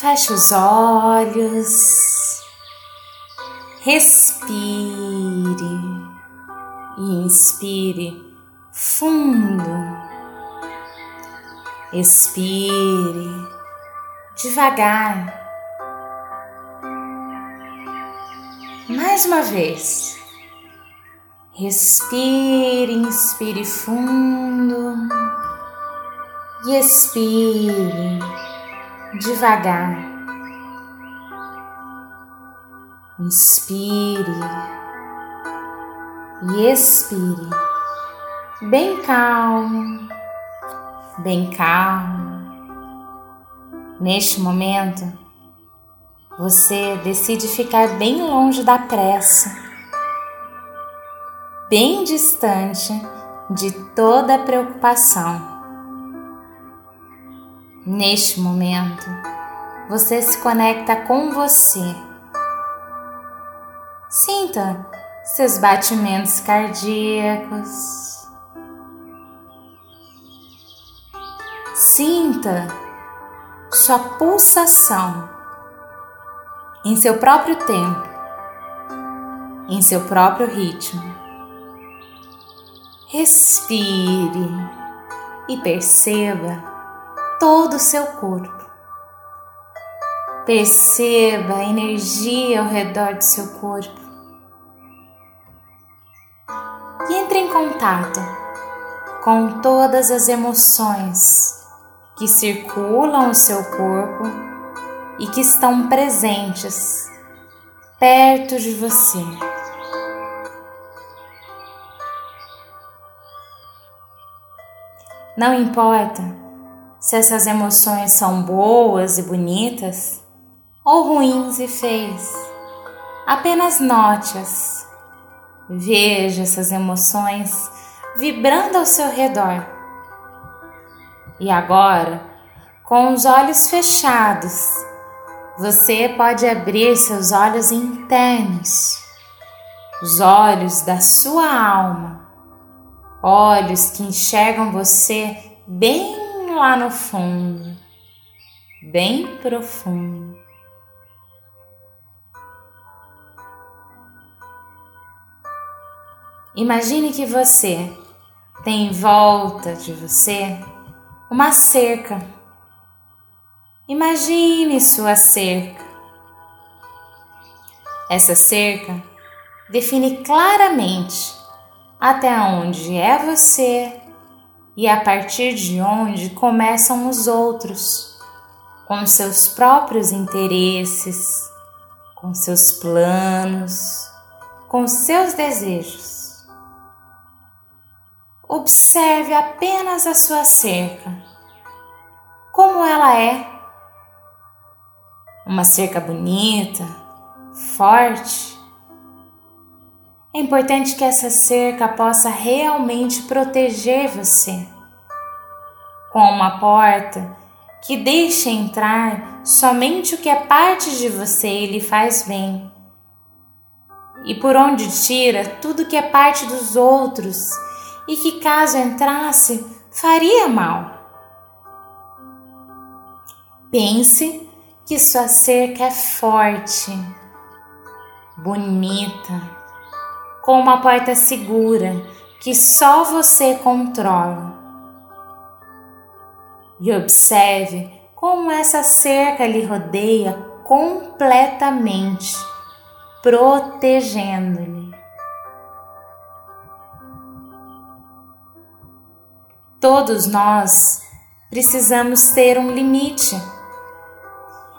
feche os olhos, respire. E inspire fundo, expire devagar. Mais uma vez. Respire, inspire fundo. E expire devagar. Inspire e expire bem calmo, bem calmo. Neste momento, você decide ficar bem longe da pressa bem distante de toda preocupação. Neste momento, você se conecta com você. Sinta seus batimentos cardíacos. Sinta sua pulsação em seu próprio tempo, em seu próprio ritmo. Respire e perceba todo o seu corpo. Perceba a energia ao redor do seu corpo. E entre em contato com todas as emoções que circulam o seu corpo e que estão presentes perto de você. Não importa se essas emoções são boas e bonitas ou ruins e feias. Apenas note-as. Veja essas emoções vibrando ao seu redor. E agora, com os olhos fechados, você pode abrir seus olhos internos, os olhos da sua alma olhos que enxergam você bem lá no fundo, bem profundo. Imagine que você tem em volta de você uma cerca. Imagine sua cerca. Essa cerca define claramente até onde é você e a partir de onde começam os outros, com seus próprios interesses, com seus planos, com seus desejos. Observe apenas a sua cerca, como ela é. Uma cerca bonita, forte, é importante que essa cerca possa realmente proteger você, com uma porta que deixe entrar somente o que é parte de você e lhe faz bem, e por onde tira tudo que é parte dos outros e que, caso entrasse, faria mal. Pense que sua cerca é forte, bonita com uma porta segura que só você controla. E observe como essa cerca lhe rodeia completamente, protegendo-lhe. Todos nós precisamos ter um limite.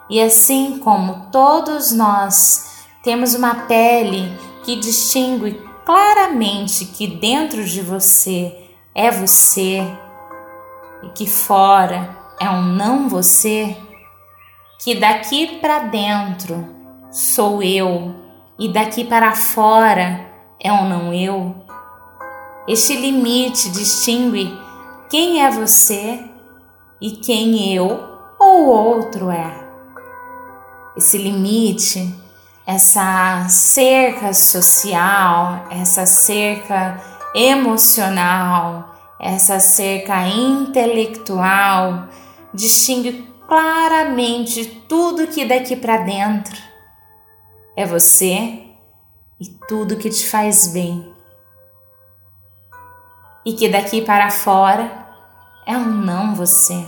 E assim como todos nós temos uma pele que distingue claramente que dentro de você é você e que fora é um não você, que daqui para dentro sou eu e daqui para fora é um não eu. Este limite distingue quem é você e quem eu ou outro é. Esse limite essa cerca social, essa cerca emocional, essa cerca intelectual distingue claramente tudo que daqui para dentro é você e tudo que te faz bem. E que daqui para fora é um não você.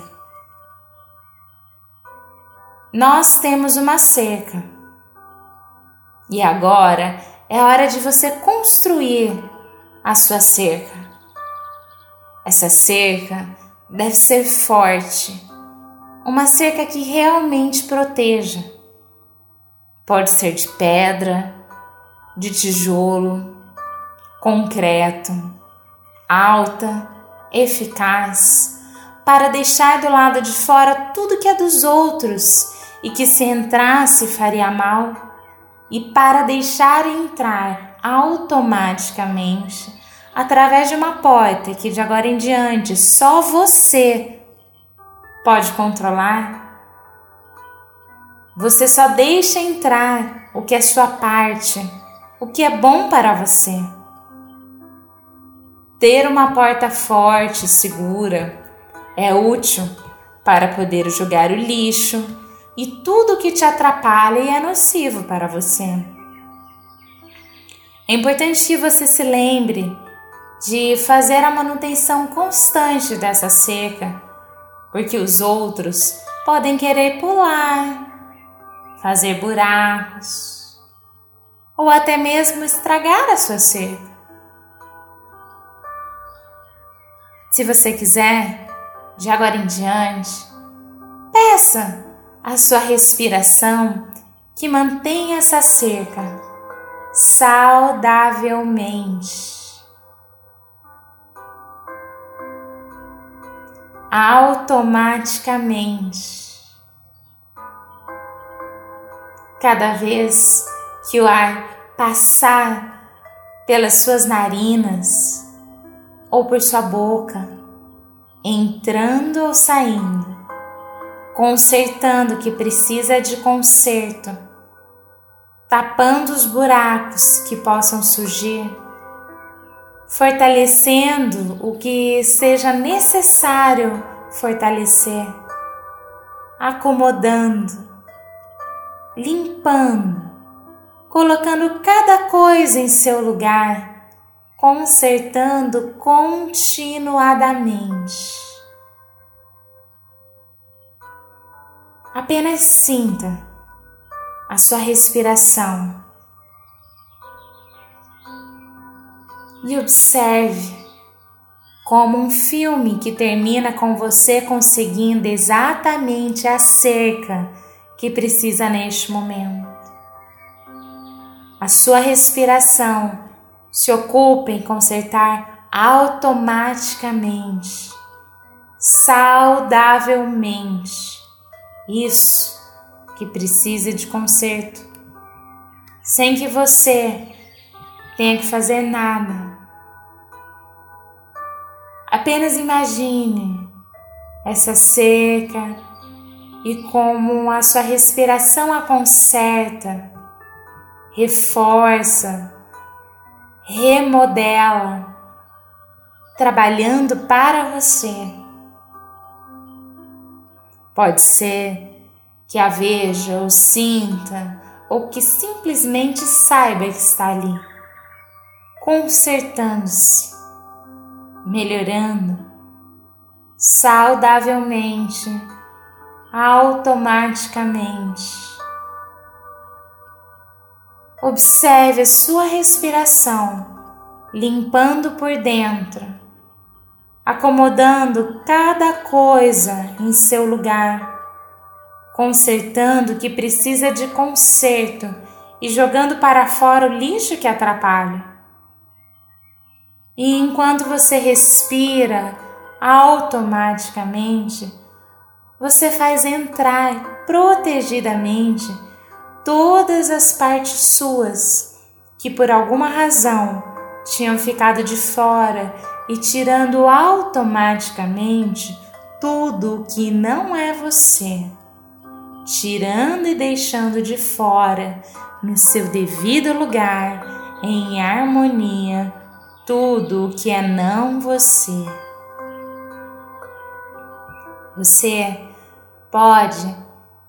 Nós temos uma cerca. E agora é hora de você construir a sua cerca. Essa cerca deve ser forte, uma cerca que realmente proteja. Pode ser de pedra, de tijolo, concreto, alta, eficaz, para deixar do lado de fora tudo que é dos outros e que se entrasse faria mal, e para deixar entrar automaticamente através de uma porta que de agora em diante só você pode controlar. Você só deixa entrar o que é sua parte o que é bom para você. Ter uma porta forte, segura, é útil para poder jogar o lixo e tudo que te atrapalha e é nocivo para você. É importante que você se lembre de fazer a manutenção constante dessa cerca, porque os outros podem querer pular, fazer buracos, ou até mesmo estragar a sua cerca. Se você quiser, de agora em diante, peça a sua respiração que mantenha essa cerca saudavelmente. Automaticamente. Cada vez que o ar passar pelas suas narinas ou por sua boca, entrando ou saindo, consertando o que precisa de conserto, tapando os buracos que possam surgir, fortalecendo o que seja necessário fortalecer, acomodando, limpando colocando cada coisa em seu lugar, consertando continuadamente. Apenas sinta a sua respiração e observe como um filme que termina com você conseguindo exatamente a cerca que precisa neste momento. A sua respiração se ocupa em consertar automaticamente, saudavelmente, isso que precisa de conserto, sem que você tenha que fazer nada. Apenas imagine essa seca e como a sua respiração a conserta reforça, remodela, trabalhando para você. Pode ser que a veja ou sinta, ou que simplesmente saiba que está ali, consertando-se, melhorando saudavelmente, automaticamente. Observe a sua respiração, limpando por dentro, acomodando cada coisa em seu lugar, consertando o que precisa de conserto e jogando para fora o lixo que atrapalha. E enquanto você respira automaticamente, você faz entrar protegidamente todas as partes suas que por alguma razão tinham ficado de fora e tirando automaticamente tudo que não é você, tirando e deixando de fora no seu devido lugar, em harmonia, tudo o que é não você. Você pode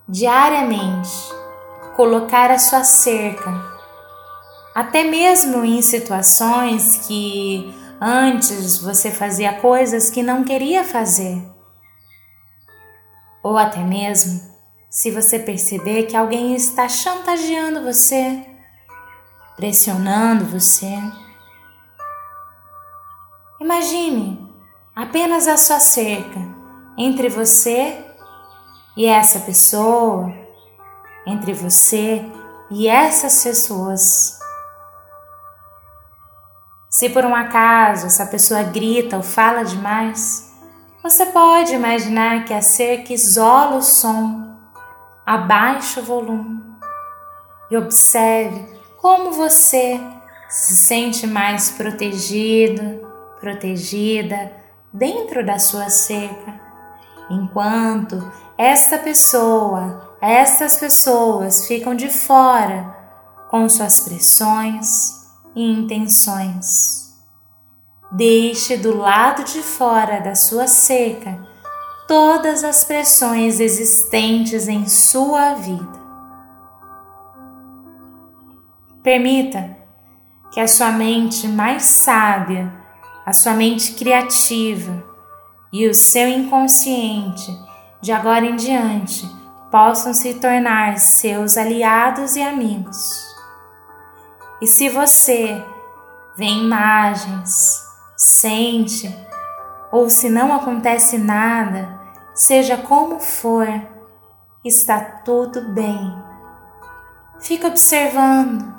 diariamente colocar a sua cerca, até mesmo em situações que antes você fazia coisas que não queria fazer, ou até mesmo se você perceber que alguém está chantageando você, pressionando você. Imagine apenas a sua cerca entre você e essa pessoa, entre você e essas pessoas. Se por um acaso essa pessoa grita ou fala demais, você pode imaginar que a cerca isola o som, abaixa o volume e observe como você se sente mais protegido, protegida dentro da sua cerca, enquanto esta pessoa, estas pessoas ficam de fora com suas pressões e intenções. Deixe do lado de fora da sua cerca todas as pressões existentes em sua vida. Permita que a sua mente mais sábia, a sua mente criativa e o seu inconsciente, de agora em diante, possam se tornar seus aliados e amigos. E se você vê imagens, sente, ou se não acontece nada, seja como for, está tudo bem. Fica observando,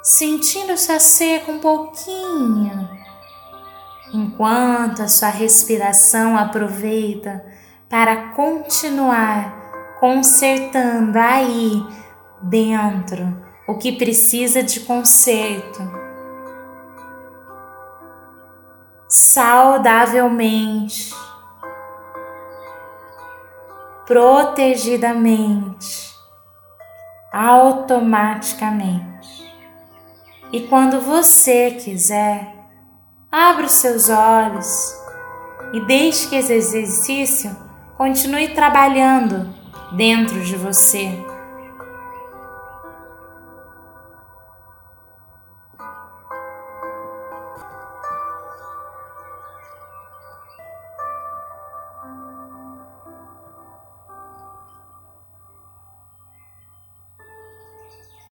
sentindo sua seca um pouquinho, enquanto a sua respiração aproveita para continuar consertando aí dentro o que precisa de conserto saudavelmente, protegidamente, automaticamente. E quando você quiser, abra os seus olhos e deixe que esse exercício continue trabalhando dentro de você.